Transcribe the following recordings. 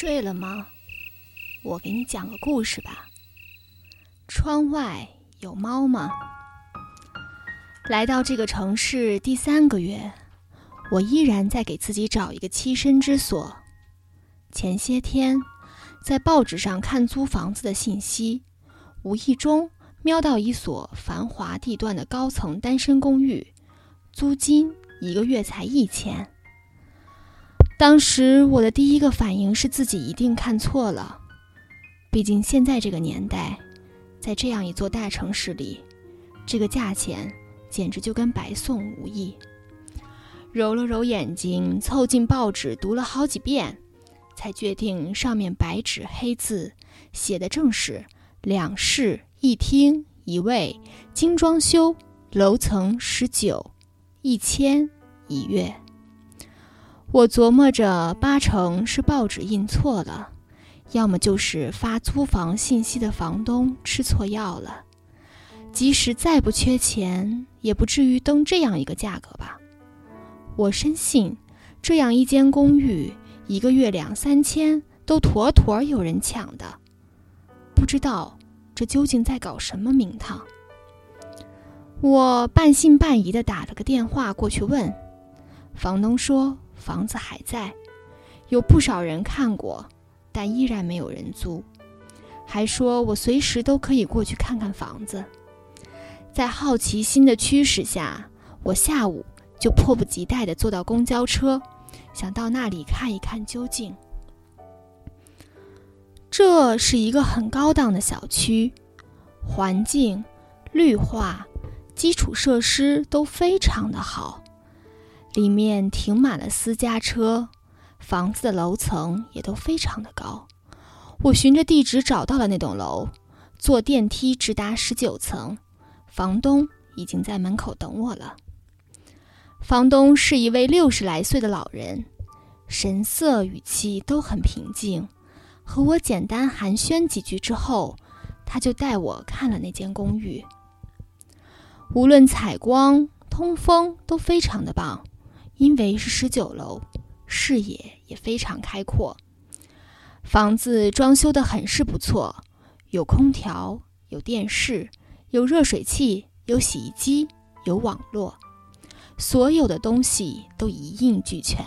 睡了吗？我给你讲个故事吧。窗外有猫吗？来到这个城市第三个月，我依然在给自己找一个栖身之所。前些天，在报纸上看租房子的信息，无意中瞄到一所繁华地段的高层单身公寓，租金一个月才一千。当时我的第一个反应是自己一定看错了，毕竟现在这个年代，在这样一座大城市里，这个价钱简直就跟白送无异。揉了揉眼睛，凑近报纸读了好几遍，才决定上面白纸黑字写的正是两室一厅一卫，精装修，楼层十九，一千一月。我琢磨着，八成是报纸印错了，要么就是发租房信息的房东吃错药了。即使再不缺钱，也不至于登这样一个价格吧？我深信，这样一间公寓，一个月两三千，都妥妥有人抢的。不知道这究竟在搞什么名堂？我半信半疑地打了个电话过去问，房东说。房子还在，有不少人看过，但依然没有人租。还说我随时都可以过去看看房子。在好奇心的驱使下，我下午就迫不及待地坐到公交车，想到那里看一看究竟。这是一个很高档的小区，环境、绿化、基础设施都非常的好。里面停满了私家车，房子的楼层也都非常的高。我循着地址找到了那栋楼，坐电梯直达十九层，房东已经在门口等我了。房东是一位六十来岁的老人，神色语气都很平静。和我简单寒暄几句之后，他就带我看了那间公寓。无论采光、通风都非常的棒。因为是十九楼，视野也非常开阔。房子装修的很是不错，有空调，有电视，有热水器，有洗衣机，有网络，所有的东西都一应俱全。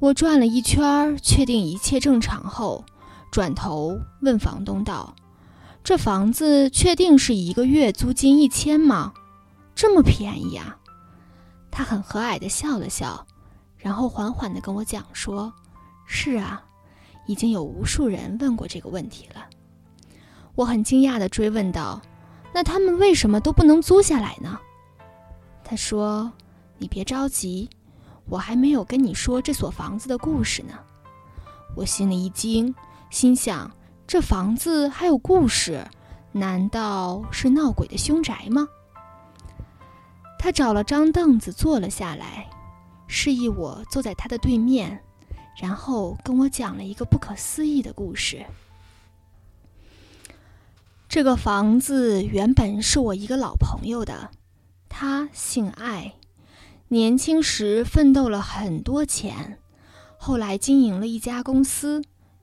我转了一圈，确定一切正常后，转头问房东道：“这房子确定是一个月租金一千吗？这么便宜啊？”他很和蔼地笑了笑，然后缓缓地跟我讲说：“是啊，已经有无数人问过这个问题了。”我很惊讶地追问道：“那他们为什么都不能租下来呢？”他说：“你别着急，我还没有跟你说这所房子的故事呢。”我心里一惊，心想：这房子还有故事？难道是闹鬼的凶宅吗？他找了张凳子坐了下来，示意我坐在他的对面，然后跟我讲了一个不可思议的故事。这个房子原本是我一个老朋友的，他姓艾，年轻时奋斗了很多钱，后来经营了一家公司，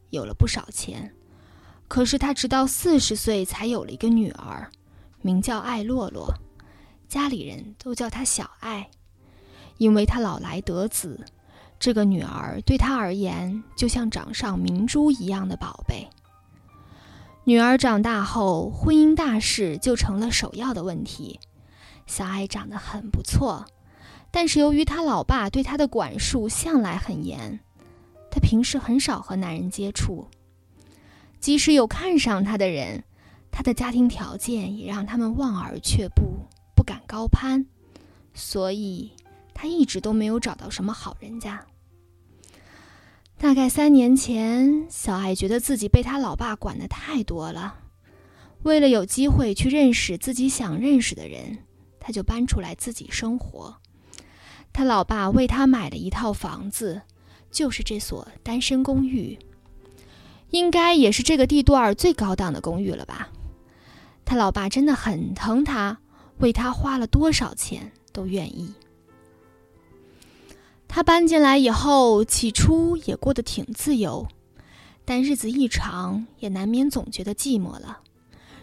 有了不少钱。可是他直到四十岁才有了一个女儿，名叫艾洛洛。家里人都叫她小爱，因为她老来得子，这个女儿对她而言就像掌上明珠一样的宝贝。女儿长大后，婚姻大事就成了首要的问题。小爱长得很不错，但是由于她老爸对她的管束向来很严，她平时很少和男人接触。即使有看上她的人，她的家庭条件也让他们望而却步。敢高攀，所以他一直都没有找到什么好人家。大概三年前，小爱觉得自己被他老爸管得太多了，为了有机会去认识自己想认识的人，他就搬出来自己生活。他老爸为他买了一套房子，就是这所单身公寓，应该也是这个地段最高档的公寓了吧？他老爸真的很疼他。为他花了多少钱都愿意。他搬进来以后，起初也过得挺自由，但日子一长，也难免总觉得寂寞了。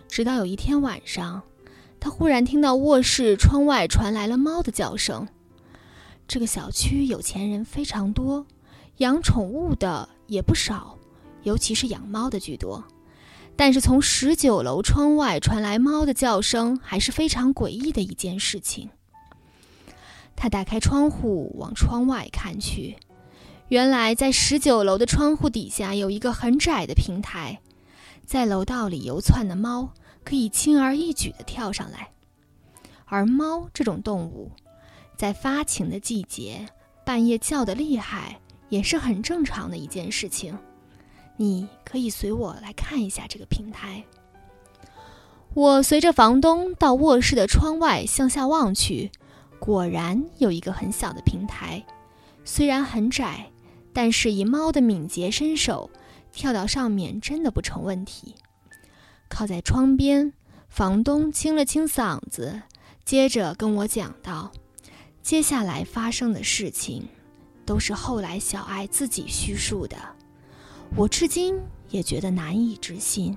直到有一天晚上，他忽然听到卧室窗外传来了猫的叫声。这个小区有钱人非常多，养宠物的也不少，尤其是养猫的居多。但是从十九楼窗外传来猫的叫声，还是非常诡异的一件事情。他打开窗户往窗外看去，原来在十九楼的窗户底下有一个很窄的平台，在楼道里游窜的猫可以轻而易举地跳上来。而猫这种动物，在发情的季节半夜叫得厉害，也是很正常的一件事情。你可以随我来看一下这个平台。我随着房东到卧室的窗外向下望去。果然有一个很小的平台，虽然很窄，但是以猫的敏捷身手，跳到上面真的不成问题。靠在窗边，房东清了清嗓子，接着跟我讲道：“接下来发生的事情，都是后来小爱自己叙述的，我至今也觉得难以置信。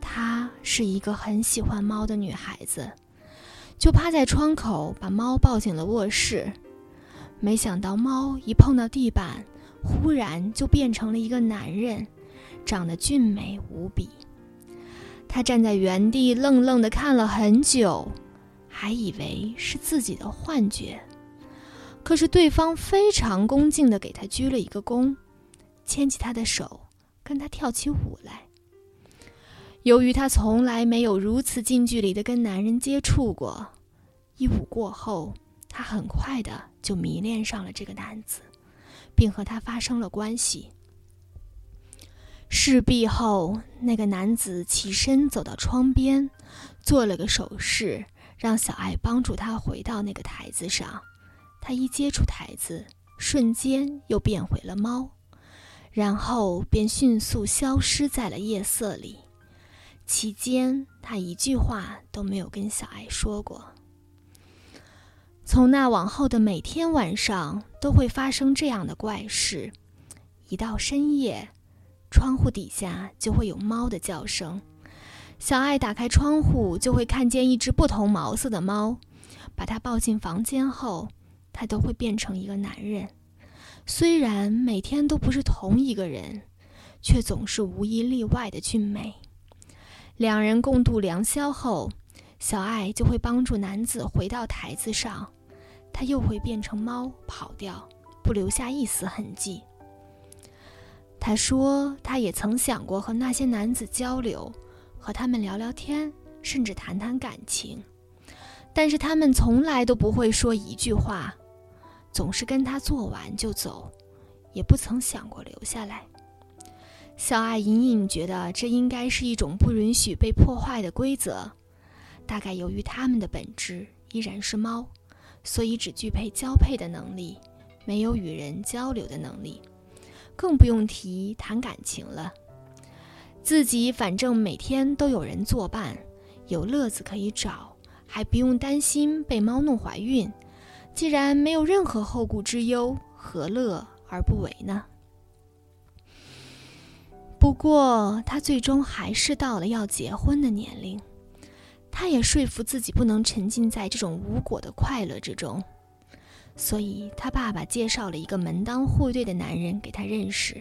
她是一个很喜欢猫的女孩子。”就趴在窗口，把猫抱进了卧室。没想到，猫一碰到地板，忽然就变成了一个男人，长得俊美无比。他站在原地，愣愣地看了很久，还以为是自己的幻觉。可是对方非常恭敬地给他鞠了一个躬，牵起他的手，跟他跳起舞来。由于他从来没有如此近距离的跟男人接触过，一舞过后，他很快的就迷恋上了这个男子，并和他发生了关系。事毕后，那个男子起身走到窗边，做了个手势，让小爱帮助他回到那个台子上。他一接触台子，瞬间又变回了猫，然后便迅速消失在了夜色里。期间，他一句话都没有跟小爱说过。从那往后的每天晚上，都会发生这样的怪事：一到深夜，窗户底下就会有猫的叫声。小爱打开窗户，就会看见一只不同毛色的猫。把它抱进房间后，它都会变成一个男人。虽然每天都不是同一个人，却总是无一例外的俊美。两人共度良宵后，小爱就会帮助男子回到台子上，他又会变成猫跑掉，不留下一丝痕迹。他说，他也曾想过和那些男子交流，和他们聊聊天，甚至谈谈感情，但是他们从来都不会说一句话，总是跟他做完就走，也不曾想过留下来。小爱隐隐觉得，这应该是一种不允许被破坏的规则。大概由于它们的本质依然是猫，所以只具备交配的能力，没有与人交流的能力，更不用提谈感情了。自己反正每天都有人作伴，有乐子可以找，还不用担心被猫弄怀孕。既然没有任何后顾之忧，何乐而不为呢？不过，他最终还是到了要结婚的年龄。他也说服自己不能沉浸在这种无果的快乐之中，所以他爸爸介绍了一个门当户对的男人给他认识。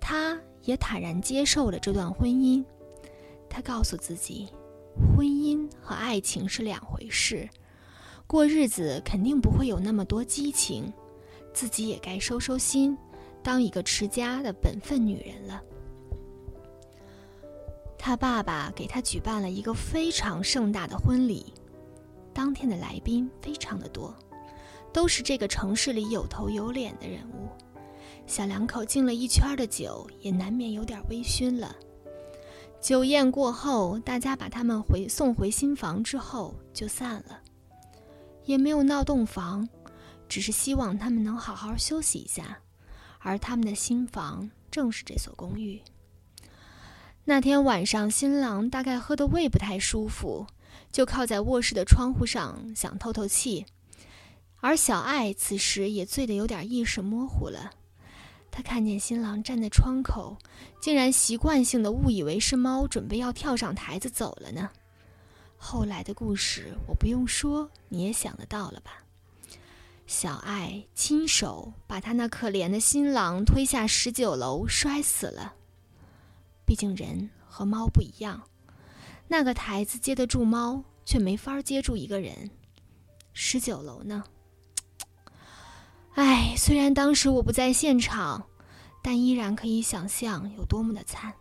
他也坦然接受了这段婚姻。他告诉自己，婚姻和爱情是两回事，过日子肯定不会有那么多激情，自己也该收收心，当一个持家的本分女人了。他爸爸给他举办了一个非常盛大的婚礼，当天的来宾非常的多，都是这个城市里有头有脸的人物。小两口敬了一圈的酒，也难免有点微醺了。酒宴过后，大家把他们回送回新房之后就散了，也没有闹洞房，只是希望他们能好好休息一下。而他们的新房正是这所公寓。那天晚上，新郎大概喝的胃不太舒服，就靠在卧室的窗户上想透透气。而小爱此时也醉得有点意识模糊了。他看见新郎站在窗口，竟然习惯性的误以为是猫准备要跳上台子走了呢。后来的故事我不用说，你也想得到了吧？小爱亲手把他那可怜的新郎推下十九楼，摔死了。毕竟人和猫不一样，那个台子接得住猫，却没法接住一个人。十九楼呢？唉，虽然当时我不在现场，但依然可以想象有多么的惨。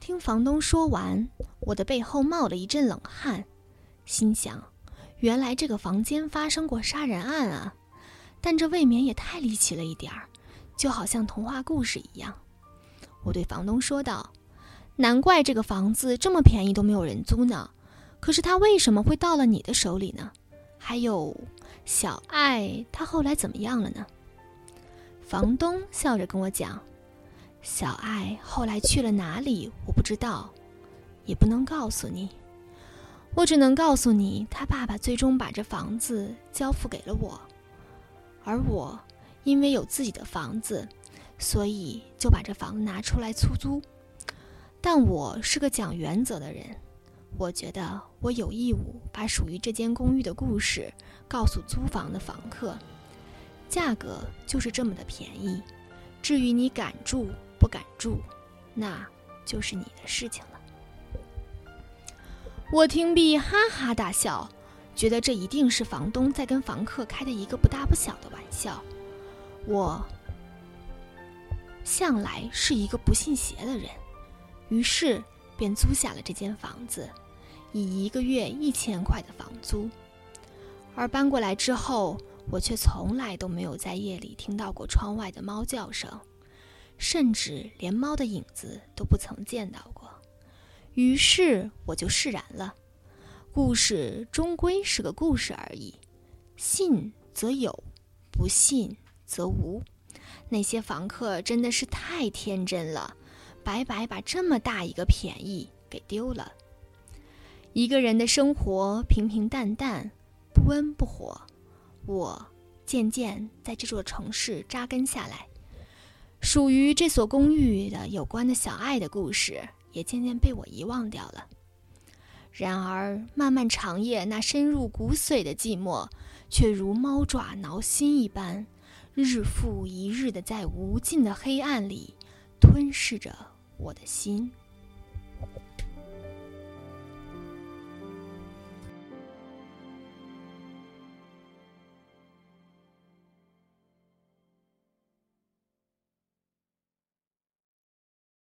听房东说完，我的背后冒了一阵冷汗，心想：原来这个房间发生过杀人案啊！但这未免也太离奇了一点儿，就好像童话故事一样。我对房东说道：“难怪这个房子这么便宜都没有人租呢。可是他为什么会到了你的手里呢？还有，小爱她后来怎么样了呢？”房东笑着跟我讲。小爱后来去了哪里？我不知道，也不能告诉你。我只能告诉你，他爸爸最终把这房子交付给了我，而我因为有自己的房子，所以就把这房子拿出来出租。但我是个讲原则的人，我觉得我有义务把属于这间公寓的故事告诉租房的房客，价格就是这么的便宜。至于你敢住？不敢住，那就是你的事情了。我听毕哈哈大笑，觉得这一定是房东在跟房客开的一个不大不小的玩笑。我向来是一个不信邪的人，于是便租下了这间房子，以一个月一千块的房租。而搬过来之后，我却从来都没有在夜里听到过窗外的猫叫声。甚至连猫的影子都不曾见到过，于是我就释然了。故事终归是个故事而已，信则有，不信则无。那些房客真的是太天真了，白白把这么大一个便宜给丢了。一个人的生活平平淡淡，不温不火。我渐渐在这座城市扎根下来。属于这所公寓的有关的小爱的故事，也渐渐被我遗忘掉了。然而，漫漫长夜那深入骨髓的寂寞，却如猫爪挠心一般，日复一日的在无尽的黑暗里吞噬着我的心。